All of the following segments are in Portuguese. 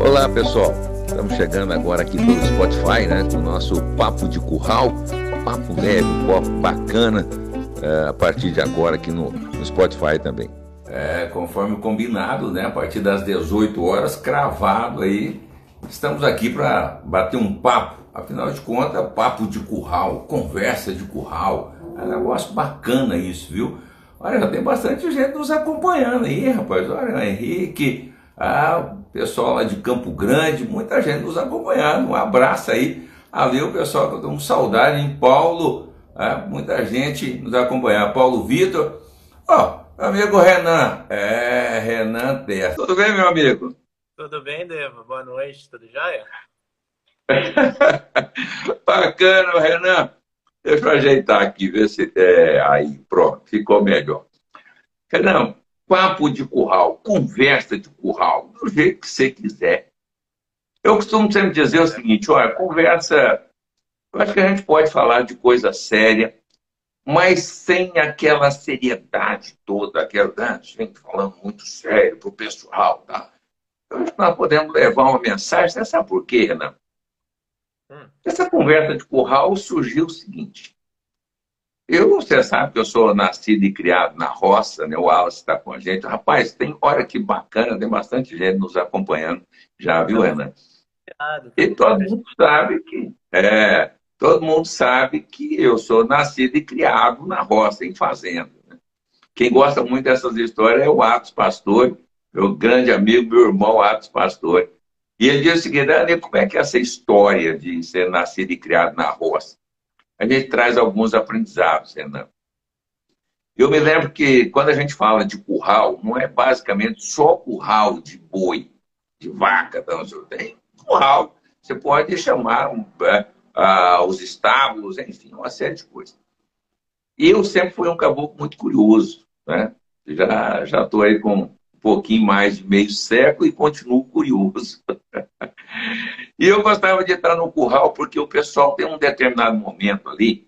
Olá pessoal, estamos chegando agora aqui pelo Spotify, né? Com o nosso Papo de Curral, papo leve, papo bacana, é, a partir de agora aqui no, no Spotify também. É, conforme combinado, né? A partir das 18 horas, cravado aí. Estamos aqui para bater um papo. Afinal de contas, papo de curral, conversa de curral. É um negócio bacana isso, viu? Olha, já tem bastante gente nos acompanhando aí, rapaz. Olha, Henrique, ah, pessoal lá de Campo Grande, muita gente nos acompanhando. Um abraço aí. Ali o pessoal que eu tô com saudade em Paulo, ah, muita gente nos acompanhando. Paulo Vitor. Ó, amigo Renan. É, Renan Terra. Tudo bem, meu amigo? Tudo bem, Deva? Boa noite, tudo jóia? Bacana, Renan. Deixa eu ajeitar aqui, ver se. É, aí, pronto, ficou melhor. Renan, papo de curral, conversa de curral, do jeito que você quiser. Eu costumo sempre dizer o seguinte: olha, conversa. Eu acho que a gente pode falar de coisa séria, mas sem aquela seriedade toda, aquela né, gente falando muito sério para o pessoal. Tá? Eu acho que nós podemos levar uma mensagem. Você sabe por quê, Renan? Hum. Essa conversa de curral surgiu o seguinte. Eu, você sabe que eu sou nascido e criado na roça, né? O Wallace está com a gente. Rapaz, tem hora que bacana, tem bastante gente nos acompanhando. Já viu, Renan? E todo mundo sabe que é, todo mundo sabe que eu sou nascido e criado na roça, em fazenda. Né? Quem gosta muito dessas histórias é o Atos Pastor, meu grande amigo, meu irmão Atos Pastor. E ele disse o seguinte, como é que é essa história de ser nascido e criado na roça? a gente traz alguns aprendizados, Renan. Eu me lembro que quando a gente fala de curral, não é basicamente só curral de boi, de vaca, não, tem curral. Você pode chamar um, uh, os estábulos, enfim, uma série de coisas. E eu sempre fui um caboclo muito curioso, né? Já já estou aí com um pouquinho mais de meio século e continuo curioso. E eu gostava de entrar no curral porque o pessoal tem um determinado momento ali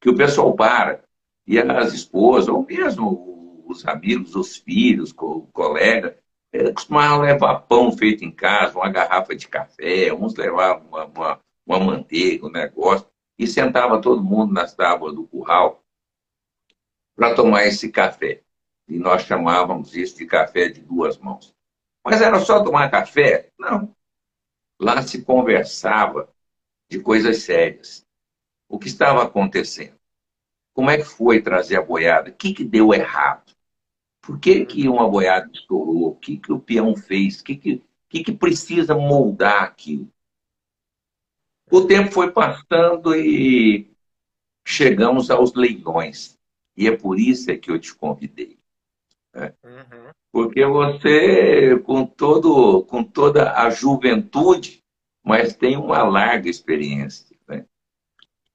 que o pessoal para e as esposas, ou mesmo os amigos, os filhos, o colega, costumavam levar pão feito em casa, uma garrafa de café, uns levavam uma, uma, uma manteiga, um negócio, e sentava todo mundo nas tábuas do curral para tomar esse café. E nós chamávamos isso de café de duas mãos. Mas era só tomar café? Não. Lá se conversava de coisas sérias. O que estava acontecendo? Como é que foi trazer a boiada? O que, que deu errado? Por que, que uma boiada estourou? O que, que o peão fez? O que, que, que, que precisa moldar aquilo? O tempo foi passando e chegamos aos leilões. E é por isso é que eu te convidei. Né? Uhum. Porque você, com, todo, com toda a juventude, mas tem uma larga experiência. Né?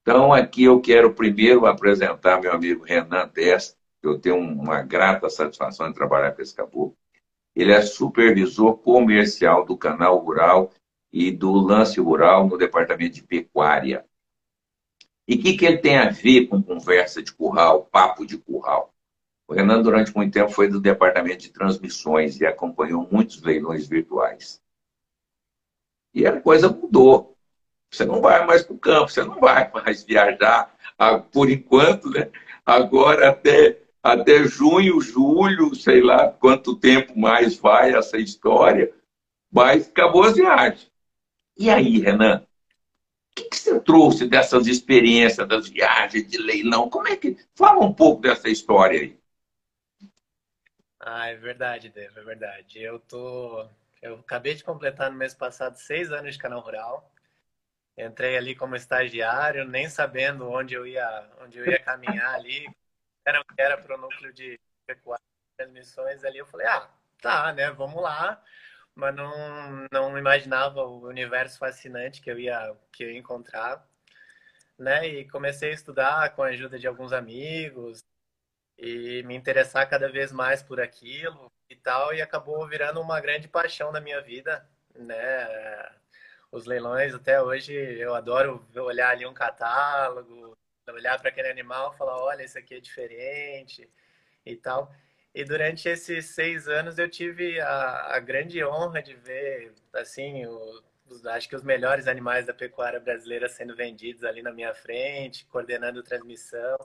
Então, aqui eu quero primeiro apresentar meu amigo Renan Testa, que eu tenho uma grata satisfação de trabalhar com esse caboclo. Ele é supervisor comercial do Canal Rural e do Lance Rural no Departamento de Pecuária. E o que, que ele tem a ver com conversa de curral, papo de curral? O Renan, durante muito tempo, foi do departamento de transmissões e acompanhou muitos leilões virtuais. E a coisa mudou. Você não vai mais para o campo, você não vai mais viajar, por enquanto, né? Agora, até, até junho, julho, sei lá quanto tempo mais vai essa história, mas acabou as viagens. E aí, Renan? O que, que você trouxe dessas experiências, das viagens de leilão? Como é que. Fala um pouco dessa história aí. Ah, é verdade, Dave, é verdade. Eu tô. Eu acabei de completar no mês passado seis anos de canal rural. Entrei ali como estagiário, nem sabendo onde eu ia, onde eu ia caminhar ali. Era era para o núcleo de pecuária transmissões ali. Eu falei, ah, tá, né? Vamos lá. Mas não, não imaginava o universo fascinante que eu ia, que eu ia encontrar. Né? E comecei a estudar com a ajuda de alguns amigos, e me interessar cada vez mais por aquilo e tal, e acabou virando uma grande paixão na minha vida, né? Os leilões até hoje eu adoro olhar ali um catálogo, olhar para aquele animal, falar, olha, esse aqui é diferente e tal. E durante esses seis anos eu tive a, a grande honra de ver, assim, o, os, acho que os melhores animais da pecuária brasileira sendo vendidos ali na minha frente, coordenando transmissão.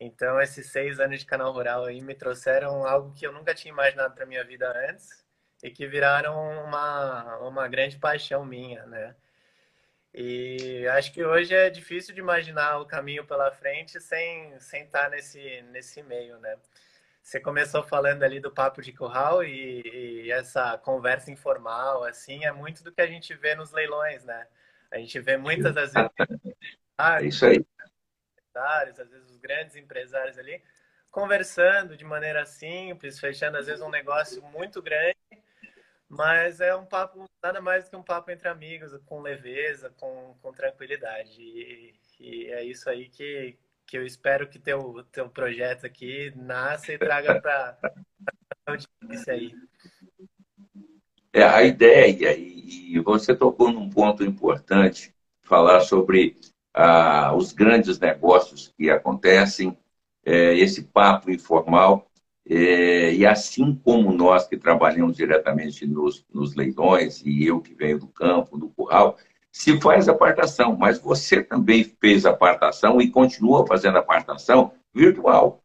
Então, esses seis anos de canal rural aí me trouxeram algo que eu nunca tinha imaginado para minha vida antes e que viraram uma, uma grande paixão minha, né? E acho que hoje é difícil de imaginar o caminho pela frente sem, sem estar nesse, nesse meio, né? Você começou falando ali do papo de curral e, e, essa conversa informal, assim, é muito do que a gente vê nos leilões, né? A gente vê muitas das vezes... É isso aí. Às vezes os grandes empresários ali, conversando de maneira simples, fechando às vezes um negócio muito grande, mas é um papo, nada mais do que um papo entre amigos, com leveza, com, com tranquilidade. E, e é isso aí que, que eu espero que teu, teu projeto aqui nasça e traga para a audiência aí. É, a ideia, e você tocou num ponto importante, falar sobre ah, os grandes negócios que acontecem, é, esse papo informal, é, e assim como nós que trabalhamos diretamente nos, nos leilões, e eu que venho do campo, do curral, se faz apartação, mas você também fez apartação e continua fazendo apartação virtual.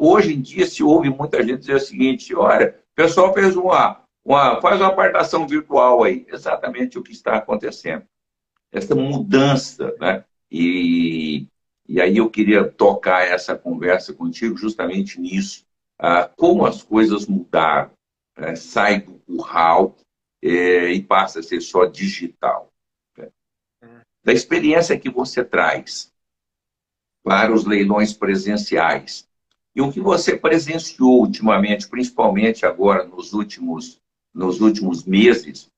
Hoje em dia se ouve muita gente dizer o seguinte, olha, o pessoal fez uma, uma, faz uma apartação virtual aí. Exatamente o que está acontecendo. Essa mudança, né? E, e aí eu queria tocar essa conversa contigo justamente nisso. Ah, como as coisas mudaram. Né? Sai do curral é, e passa a ser só digital da experiência que você traz para os leilões presenciais e o que você presenciou ultimamente, principalmente agora nos últimos, nos últimos meses,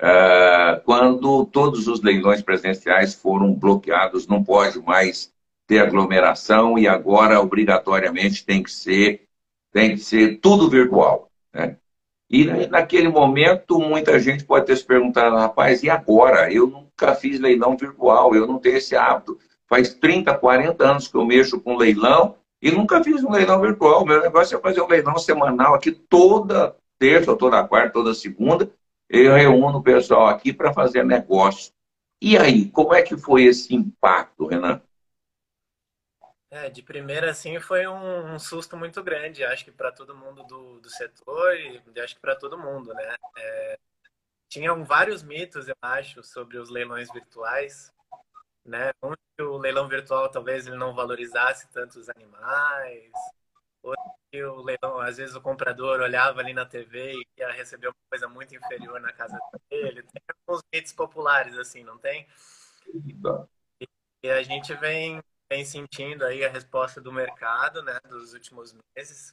uh, quando todos os leilões presenciais foram bloqueados, não pode mais ter aglomeração e agora obrigatoriamente tem que ser, tem que ser tudo virtual. Né? E naquele momento, muita gente pode ter se perguntado, rapaz, e agora? Eu nunca fiz leilão virtual, eu não tenho esse hábito. Faz 30, 40 anos que eu mexo com leilão e nunca fiz um leilão virtual. Meu negócio é fazer um leilão semanal aqui toda terça, toda quarta, toda segunda. Eu reúno o pessoal aqui para fazer negócio. E aí, como é que foi esse impacto, Renan? É, de primeira, assim, foi um, um susto muito grande, acho que para todo mundo do, do setor e acho que para todo mundo, né? É, tinham vários mitos, eu acho, sobre os leilões virtuais, né? Um que o leilão virtual talvez ele não valorizasse tanto os animais, outro que o leilão, às vezes o comprador olhava ali na TV e ia receber uma coisa muito inferior na casa dele. Tem alguns mitos populares, assim, não tem? E a gente vem vem sentindo aí a resposta do mercado, né, dos últimos meses,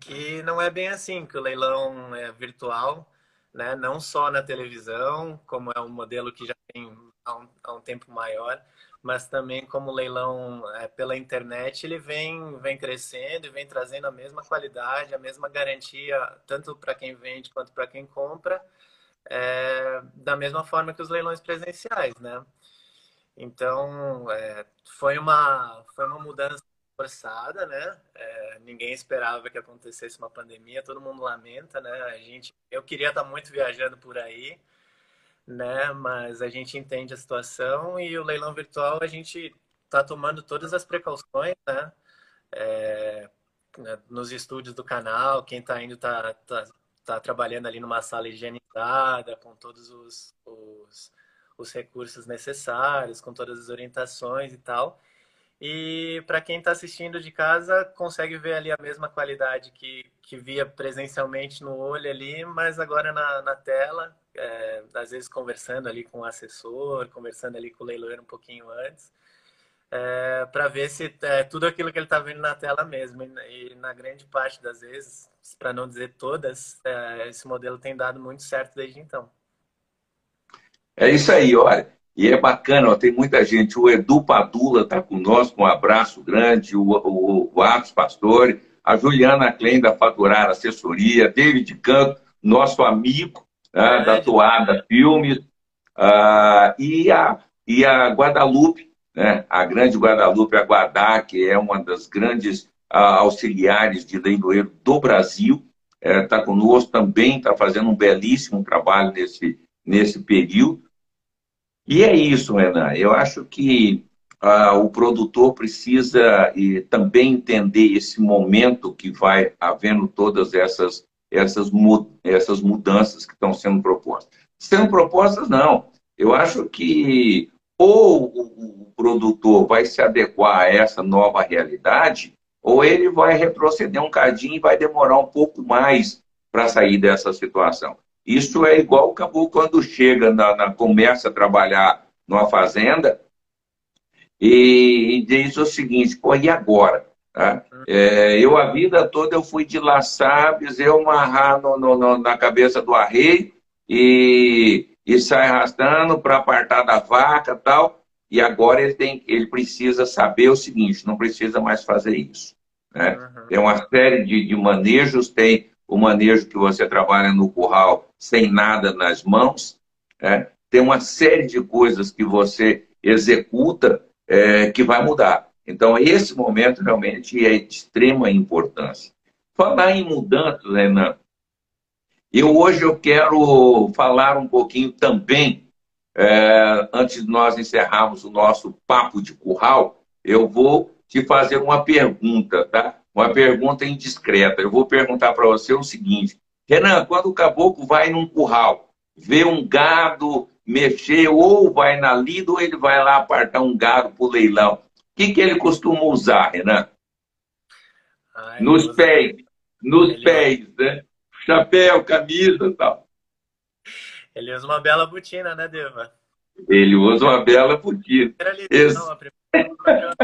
que não é bem assim, que o leilão é virtual, né, não só na televisão, como é um modelo que já tem há um, há um tempo maior, mas também como leilão é, pela internet, ele vem, vem crescendo e vem trazendo a mesma qualidade, a mesma garantia, tanto para quem vende quanto para quem compra, é, da mesma forma que os leilões presenciais, né? Então, é, foi, uma, foi uma mudança forçada, né? É, ninguém esperava que acontecesse uma pandemia, todo mundo lamenta, né? A gente, eu queria estar muito viajando por aí, né? Mas a gente entende a situação e o leilão virtual a gente está tomando todas as precauções, né? É, né, nos estúdios do canal, quem está indo está tá, tá trabalhando ali numa sala higienizada, com todos os, os os recursos necessários, com todas as orientações e tal. E para quem está assistindo de casa, consegue ver ali a mesma qualidade que, que via presencialmente no olho ali, mas agora na, na tela, é, às vezes conversando ali com o assessor, conversando ali com o leiloeiro um pouquinho antes, é, para ver se é tudo aquilo que ele está vendo na tela mesmo. E, e, na grande parte das vezes, para não dizer todas, é, esse modelo tem dado muito certo desde então. É isso aí, olha. E é bacana, ó, tem muita gente. O Edu Padula está conosco, um abraço grande. O, o, o Atos Pastore, a Juliana Klein da Faturar Assessoria, David Canto, nosso amigo, né, da Toada Filmes, uh, e, a, e a Guadalupe, né, a grande Guadalupe Aguadá, que é uma das grandes uh, auxiliares de leiloeiro do Brasil, está é, conosco também, está fazendo um belíssimo trabalho nesse, nesse período. E é isso, Renan. Eu acho que ah, o produtor precisa e, também entender esse momento que vai havendo todas essas, essas, essas mudanças que estão sendo propostas. Sendo propostas, não. Eu acho que ou o, produtor vai se adequar a essa nova realidade, ou ele vai retroceder um cadinho e vai demorar um pouco mais para sair dessa situação. Isso é igual o caboclo quando chega, na, na, começa a trabalhar numa fazenda e, e diz o seguinte, pô, e agora? Tá? É, eu a vida toda eu fui dilaçar, eu amarrar no, no, no, na cabeça do arreio e, e sai arrastando para apartar da vaca tal. E agora ele, tem, ele precisa saber o seguinte, não precisa mais fazer isso. Né? Uhum. Tem uma série de, de manejos, tem o manejo que você trabalha no curral sem nada nas mãos, né? tem uma série de coisas que você executa é, que vai mudar. Então, esse momento realmente é de extrema importância. Falar em mudança, Renan, eu hoje eu quero falar um pouquinho também, é, antes de nós encerrarmos o nosso papo de curral, eu vou te fazer uma pergunta, tá? Uma pergunta indiscreta. Eu vou perguntar para você o seguinte: Renan, quando o caboclo vai num curral, vê um gado mexer, ou vai na lida, ou ele vai lá apartar um gado para o leilão. O que, que ele costuma usar, Renan? Ai, nos pés, nos ele... pés, né? Chapéu, camisa e tal. Ele usa uma bela botina, né, Deva? Ele usa uma bela botina. Esse... Não, a primeira...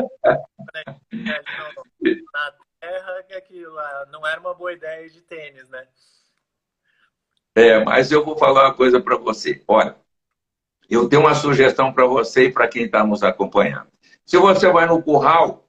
terra que aquilo lá não era uma boa ideia de tênis, né? É, mas eu vou falar uma coisa para você. Olha, eu tenho uma sugestão para você e para quem está nos acompanhando. Se você vai no curral,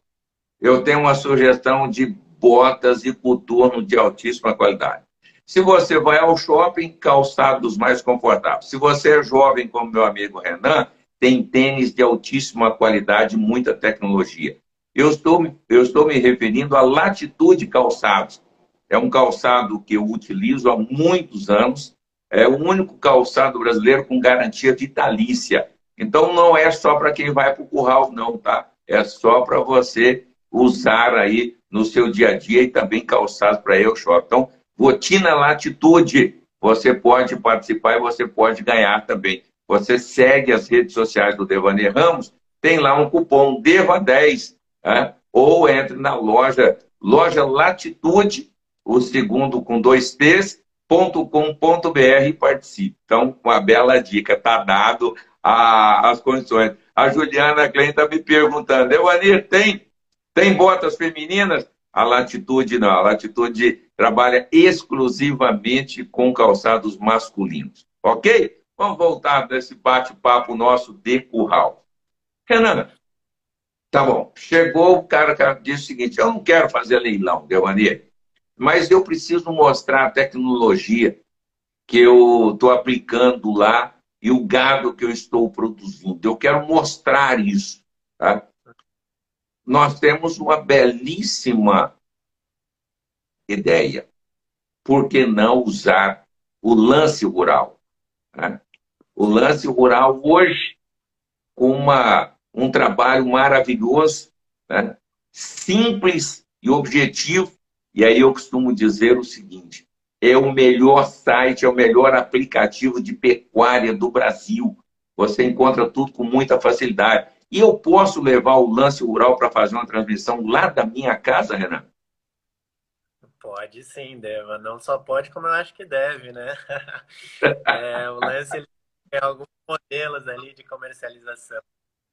eu tenho uma sugestão de botas e coturno de altíssima qualidade. Se você vai ao shopping, calçados mais confortáveis. Se você é jovem, como meu amigo Renan, tem tênis de altíssima qualidade, muita tecnologia. Eu estou, eu estou me referindo à Latitude Calçados. É um calçado que eu utilizo há muitos anos é o único calçado brasileiro com garantia vitalícia. Então não é só para quem vai para o curral, não, tá? É só para você usar aí no seu dia a dia e também calçados para eu shopping. Então, Rotina Latitude, você pode participar e você pode ganhar também. Você segue as redes sociais do Devaney Ramos, tem lá um cupom DEVA10, né? ou entre na loja, loja Latitude, o segundo com dois T's, com.br e participe. Então, uma bela dica, está dado a, as condições. A Juliana Klein está me perguntando, Evanir, tem, tem botas femininas? A Latitude não, a Latitude trabalha exclusivamente com calçados masculinos. Ok? Vamos voltar desse bate-papo nosso de curral. Renan, tá bom. Chegou o cara que disse o seguinte: eu não quero fazer leilão, Delvanir mas eu preciso mostrar a tecnologia que eu estou aplicando lá e o gado que eu estou produzindo. Eu quero mostrar isso. Tá? Nós temos uma belíssima ideia. Por que não usar o lance rural? Tá? O lance rural hoje, com uma, um trabalho maravilhoso, né? simples e objetivo, e aí eu costumo dizer o seguinte: é o melhor site, é o melhor aplicativo de pecuária do Brasil. Você encontra tudo com muita facilidade. E eu posso levar o lance rural para fazer uma transmissão lá da minha casa, Renan? Pode sim, Deva. Não só pode, como eu acho que deve, né? é, o lance tem alguns modelos ali de comercialização.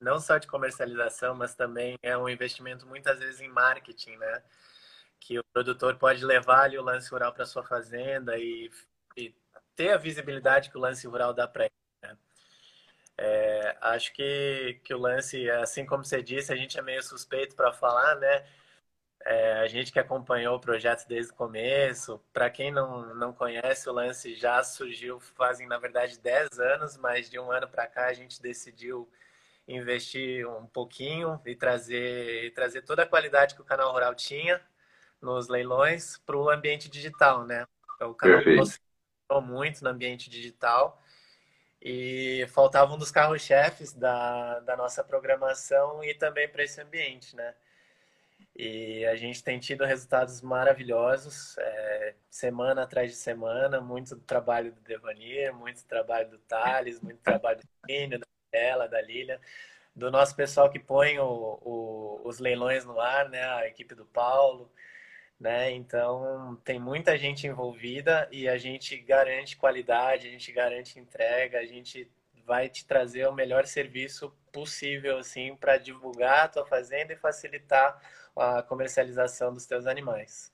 Não só de comercialização, mas também é um investimento muitas vezes em marketing, né? que o produtor pode levar ali o lance rural para sua fazenda e, e, ter a visibilidade que o lance rural dá para ele. Né? É, acho que, que o lance, assim como você disse, a gente é meio suspeito para falar, né? É, a gente que acompanhou o projeto desde o começo, para quem não, não conhece, o lance já surgiu fazem, na verdade, 10 anos, mas de um ano para cá a gente decidiu investir um pouquinho e trazer, e trazer toda a qualidade que o canal rural tinha nos leilões para o ambiente digital, né? Então, o canal funcionou muito no ambiente digital e faltava um dos carros-chefes da, da nossa programação e também para esse ambiente, né? E a gente tem tido resultados maravilhosos, é, semana atrás de semana, muito trabalho do Devanir, muito trabalho do Thales, muito trabalho do Tínio, da Ela, da Lilian, do nosso pessoal que põe o, o, os leilões no ar, né? A equipe do Paulo, né? Então tem muita gente envolvida e a gente garante qualidade, a gente garante entrega, a gente vai te trazer o melhor serviço possível assim para divulgar a tua fazenda e facilitar a comercialização dos teus animais.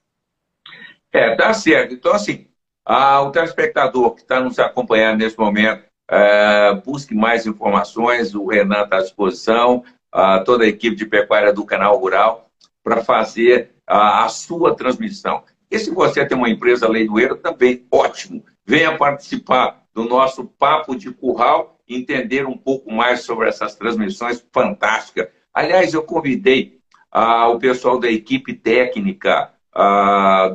É, tá certo. Então, assim, a, o telespectador que está nos acompanhando nesse momento, é, busque mais informações, o Renan está à disposição, a, toda a equipe de pecuária do Canal Rural, para fazer a, a, sua transmissão. E se você tem uma empresa leiloeira, também ótimo. Venha participar do nosso Papo de Curral, entender um pouco mais sobre essas transmissões fantásticas. Aliás, eu convidei o pessoal da equipe técnica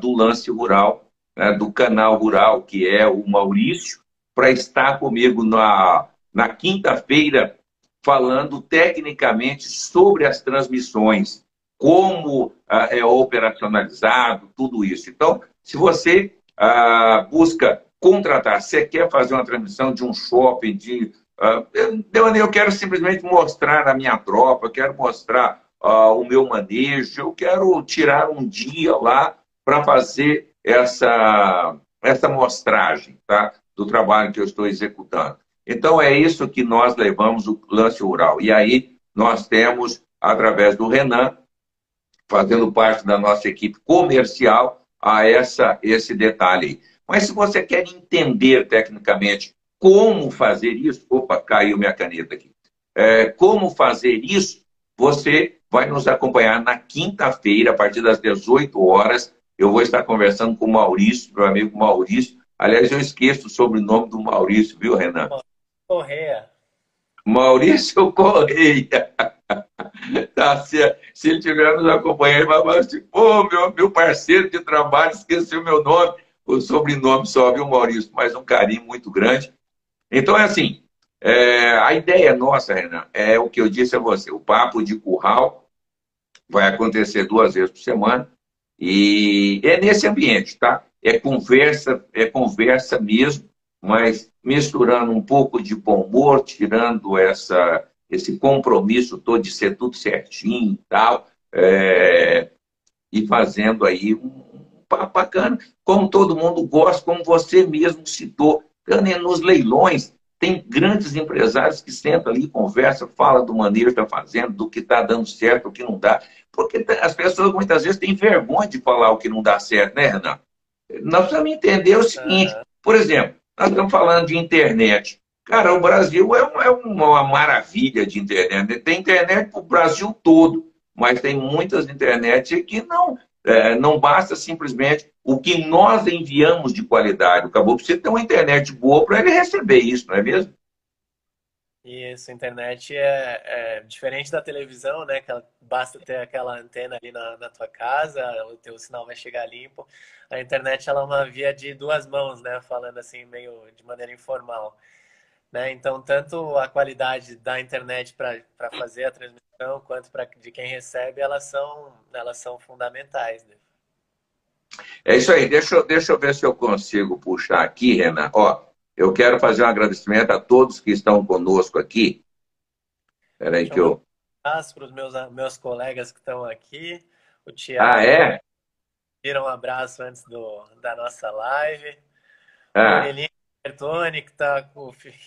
do Lance Rural, né, do canal Rural, que é o Maurício, para estar comigo na, na quinta-feira falando tecnicamente sobre as transmissões, como ah, é operacionalizado, tudo isso. Então, se você ah, busca contratar, você quer fazer uma transmissão de um shopping, de. Uh, eu, eu quero simplesmente mostrar a minha tropa, quero mostrar uh, o meu manejo, eu quero tirar um dia lá para fazer essa, essa mostragem tá? Do trabalho que eu estou executando. Então, é isso que nós levamos o lance rural. E aí, nós temos, através do Renan, fazendo parte da nossa equipe comercial, a essa, esse detalhe aí. Mas se você quer entender tecnicamente como fazer isso, opa, caiu minha caneta aqui. É, como fazer isso, você vai nos acompanhar na quinta-feira, a partir das 18 horas. Eu vou estar conversando com o Maurício, meu amigo Maurício. Aliás, eu esqueço o sobrenome do Maurício, viu, Renan? Correia. Maurício Correia. tá, se, se ele estiver nos acompanhando, ele vai falar assim: pô, meu, meu parceiro de trabalho esqueceu meu nome, o sobrenome só, viu, Maurício? Mas um carinho muito grande. Então, é assim: é, a ideia nossa, Renan, é o que eu disse a você: o papo de curral vai acontecer duas vezes por semana. E é nesse ambiente, tá? É conversa, é conversa mesmo, mas misturando um pouco de bom humor, tirando essa, esse compromisso todo de ser tudo certinho e tal, é, e fazendo aí um, papo bacana, como todo mundo gosta, como você mesmo citou. Nos leilões, tem grandes empresários que sentam ali, conversam, falam do manejo da fazenda, do que está dando certo, o que não dá. Porque as pessoas muitas vezes têm vergonha de falar o que não dá certo, né, Renan? Nós precisamos entender o seguinte: por exemplo, nós estamos falando de internet. Cara, o Brasil é uma, é uma maravilha de internet. Tem internet para o Brasil todo, mas tem muitas internet que não, é, não basta simplesmente o que nós enviamos de qualidade. O caboclo precisa ter uma internet boa para ele receber isso, não é mesmo? Isso, a internet é, é, diferente da televisão, né? Que basta ter aquela antena ali na, na, tua casa, o teu sinal vai chegar limpo. A internet ela é uma via de duas mãos, né? Falando assim, meio de maneira informal. Né? Então, tanto a qualidade da internet para fazer a transmissão, quanto para de quem recebe, elas são, elas são fundamentais. Né? É isso aí. Deixa, eu, deixa eu ver se eu consigo puxar aqui, Renan. Ó, eu quero fazer um agradecimento a todos que estão conosco aqui. Espera aí que eu... Um abraço para os meus, meus colegas que estão aqui. O Tiago. Ah, é? Tira um abraço antes do, da nossa live. Ah. O Elinho Bertoni, que tá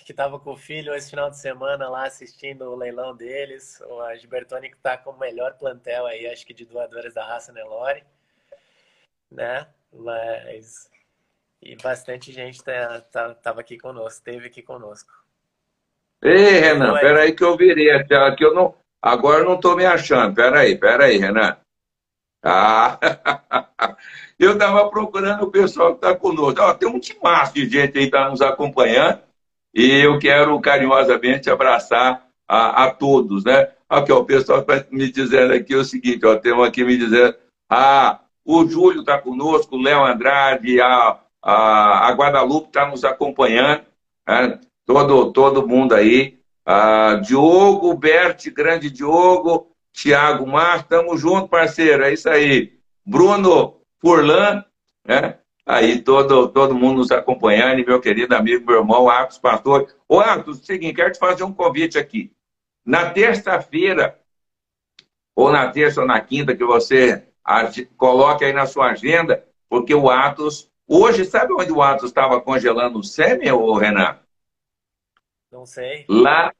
estava com o filho esse final de semana lá assistindo o leilão deles. O Gilbertoni que está com o melhor plantel aí, acho que de doadores da raça Nelore né? Mas e bastante gente tá, tá, tava aqui conosco, esteve aqui conosco. Ei, Renan, Oi. peraí que eu virei aqui, eu não, agora eu não estou me achando. Peraí, peraí, Renan. Ah, eu estava procurando o pessoal que está conosco. Ó, tem um timaço de gente aí que está nos acompanhando e eu quero carinhosamente abraçar a, a todos, né? Aqui, ó, o pessoal está me dizendo aqui o seguinte, ó, tem um aqui me dizendo, ah, o Júlio está conosco, o Léo Andrade, a, a, a Guadalupe está nos acompanhando, né? todo, todo mundo aí. Ah, Diogo, Bert, grande Diogo, Tiago Mar, estamos juntos, parceiro, é isso aí. Bruno Furlan, né? Aí todo, todo mundo nos acompanhando, e meu querido amigo, meu irmão, Atos Pastor. Ô, Atos, seguinte, quero te fazer um convite aqui. Na terça-feira, ou na terça ou na quinta, que você coloque aí na sua agenda, porque o Atos. Hoje, sabe onde o Atos estava congelando o sêmen, ô Renan? Não sei. Lá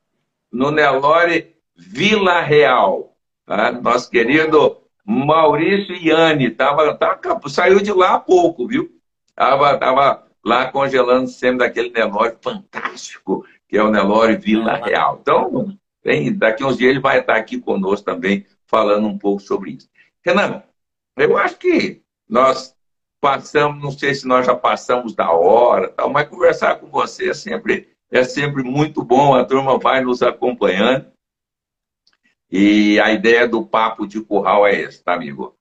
no Nelore Vila Real. Tá? Nosso querido Maurício Iane tava, tava, saiu de lá há pouco, viu? Tava, tava lá congelando o sêmen daquele Nelore fantástico, que é o Nelore Vila Real. Então, tem, daqui uns dias ele vai estar aqui conosco também, falando um pouco sobre isso. Renan, eu acho que nós passamos, não sei se nós já passamos da hora, tal, mas conversar com você é sempre, é sempre muito bom, a turma vai nos acompanhando. E a ideia do papo de curral é essa, tá, amigo?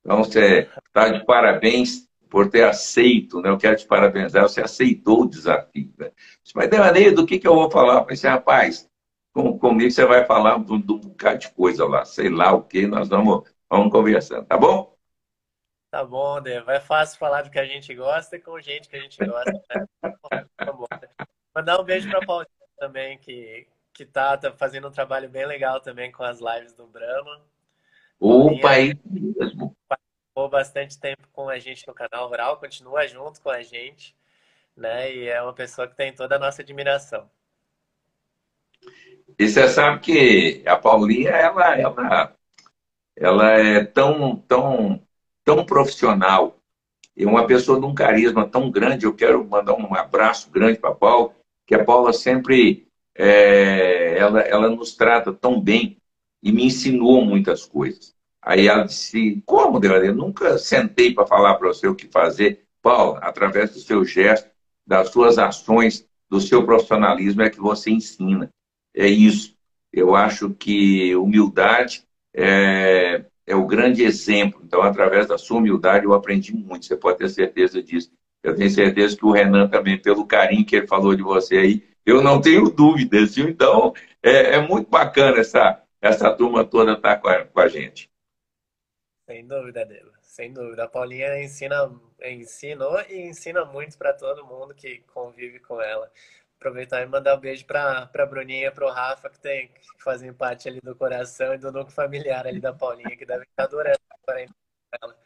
Então, você está de parabéns por ter aceito, né? Eu quero te parabenizar, você aceitou o desafio. Né? Mas, Demaneia, do que, que eu vou falar? Eu falei assim, rapaz, com, comigo você vai falar de um bocado de coisa lá, sei lá o que, nós vamos, vamos conversando, tá bom? Tá bom, Devo. É fácil falar do que a gente gosta com gente que a gente gosta. Né? tá bom. Mandar um beijo para Paulinha também, que, que tá, tá, fazendo um trabalho bem legal também com as lives do Brahma. Opa, é mesmo. Passou bastante tempo com a gente no canal Rural, continua junto com a gente, né? E é uma pessoa que tem toda a nossa admiração. E você sabe que a Paulinha, ela, ela, ela é tão, tão, tão profissional e uma pessoa de um carisma tão grande. Eu quero mandar um abraço grande para a Paula, que a Paula sempre é, ela, ela nos trata tão bem e me ensinou muitas coisas. Aí ela disse: Como, Deus? Eu nunca sentei para falar para você o que fazer. Paulo, através do seu gesto, das suas ações, do seu profissionalismo, é que você ensina é isso. Eu acho que humildade é, é o grande exemplo. Então, através da sua humildade, eu aprendi muito. Você pode ter certeza disso. Eu tenho certeza que o Renan também, pelo carinho que ele falou de você aí, eu não tenho dúvidas. Viu? Então, é, é, muito bacana essa, essa turma toda estar tá com a, com a gente. Sem dúvida, Dela. Sem dúvida. A Paulinha ensina, ensinou e ensina muito para todo mundo que convive com ela aproveitar e mandar um beijo para a Bruninha, para o Rafa, que, tem, que fazem parte ali do coração e do núcleo familiar ali da Paulinha, que deve estar adorando ela.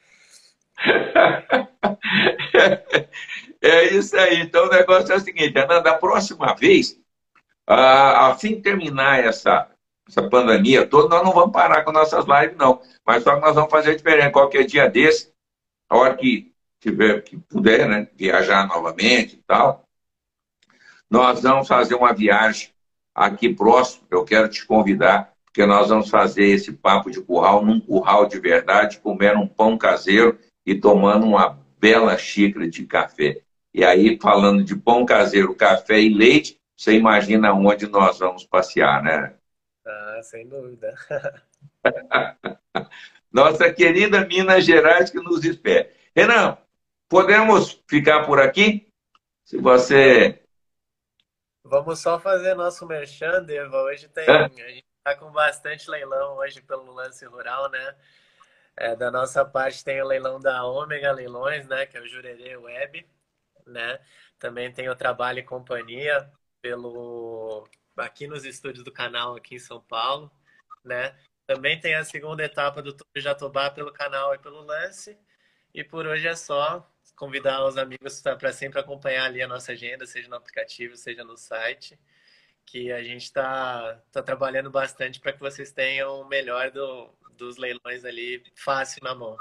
É isso aí. Então o negócio é o seguinte, Ana, da próxima vez, assim terminar essa, essa pandemia toda, nós não vamos parar com nossas lives, não. Mas só que nós vamos fazer diferente. Qualquer dia desse, a hora que tiver, que puder, né, viajar novamente e tal, nós vamos fazer uma viagem aqui próximo. Eu quero te convidar, porque nós vamos fazer esse papo de curral num curral de verdade, comendo um pão caseiro e tomando uma bela xícara de café. E aí, falando de pão caseiro, café e leite, você imagina onde nós vamos passear, né? Ah, sem dúvida. Nossa querida Minas Gerais que nos espera. Renan, podemos ficar por aqui? Se você Vamos só fazer nosso merchan, Deva. Hoje tem. É. A gente está com bastante leilão hoje pelo lance rural, né? É, da nossa parte tem o leilão da Ômega Leilões, né? Que é o Jurerê Web, né? Também tem o Trabalho e Companhia pelo aqui nos estúdios do canal aqui em São Paulo, né? Também tem a segunda etapa do Tour Jatobá pelo canal e pelo lance. E por hoje é só convidar os amigos para sempre acompanhar ali a nossa agenda, seja no aplicativo, seja no site, que a gente está tá trabalhando bastante para que vocês tenham o melhor do, dos leilões ali fácil na mão.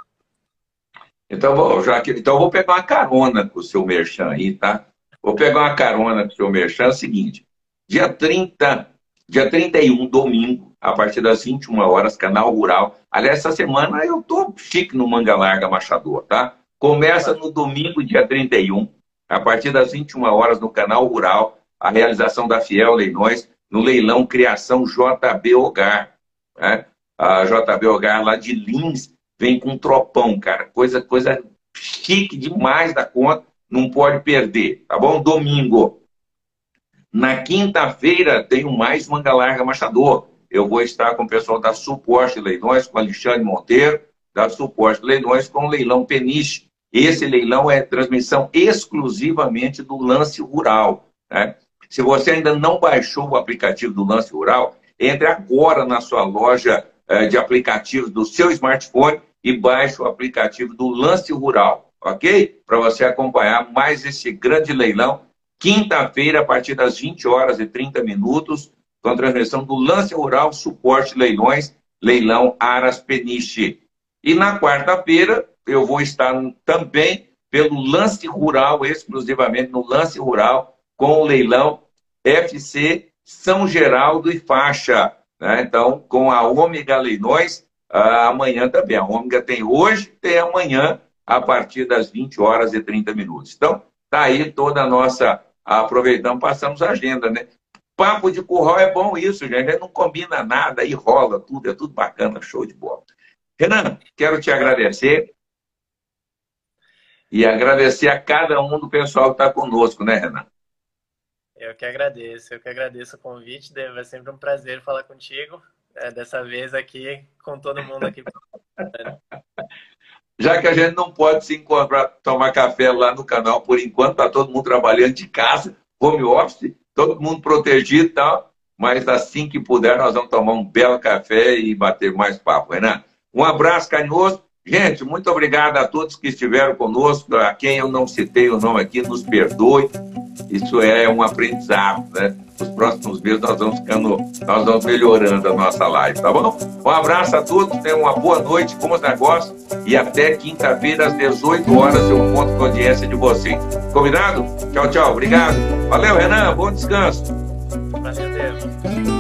Então, vou, já que, então, vou pegar uma carona com o seu merchan aí, tá? Vou pegar uma carona com o seu merchan. É o seguinte: dia 30 dia 31, domingo, a partir das 21 horas, canal Rural. Aliás, essa semana eu tô chique no Manga Larga Machador, tá? Começa no domingo, dia 31, a partir das 21 horas, no canal Rural, a realização da Fiel Leilões, no leilão Criação JB Hogar. Né? A JB Hogar lá de Lins vem com um tropão, cara. Coisa, coisa chique demais da conta, não pode perder, tá bom? Domingo. Na quinta-feira tem o mais Manga Larga Machador. Eu vou estar com o pessoal da Suporte Leilões, com Alexandre Monteiro, da Suporte Leilões, com o Leilão Peniche. Esse leilão é transmissão exclusivamente do lance rural. Né? Se você ainda não baixou o aplicativo do lance rural, entre agora na sua loja eh, de aplicativos do seu smartphone e baixe o aplicativo do Lance Rural, ok? Para você acompanhar mais esse grande leilão. Quinta-feira, a partir das 20 horas e 30 minutos, com a transmissão do Lance Rural Suporte Leilões, leilão Aras Peniche. E na quarta-feira, eu vou estar também pelo Lance Rural, exclusivamente no Lance Rural, com o leilão FC São Geraldo e Faixa. Né? Então, com a Ômega Leilões, amanhã também. A Ômega tem hoje, tem amanhã, a partir das 20 horas e 30 minutos. Então, tá aí toda a nossa. Aproveitamos, passamos a agenda, né? Papo de curral é bom isso, gente. Não combina nada, aí rola tudo, é tudo bacana, show de bola. Renan, quero te agradecer. E agradecer a cada um do pessoal que está conosco, né, Renan? Eu que agradeço, eu que agradeço o convite, Dave. É sempre um prazer falar contigo. É, dessa vez aqui, com todo mundo aqui. Já que a gente não pode se encontrar, tomar café lá no canal por enquanto, está todo mundo trabalhando de casa, home office, todo mundo protegido e tal. Mas assim que puder, nós vamos tomar um belo café e bater mais papo, Renan. Um abraço carinhoso. Gente, muito obrigado a todos que estiveram conosco. A quem eu não citei o nome aqui, nos perdoe. Isso é um aprendizado, né? Nos próximos meses nós vamos ficando, nós vamos melhorando a nossa live, tá bom? Um abraço a todos, tenham uma boa noite, bons negócios e até quinta-feira às 18 horas eu conto com a audiência de vocês. Combinado? Tchau, tchau. Obrigado. Valeu, Renan. Bom descanso. Valeu, Deus.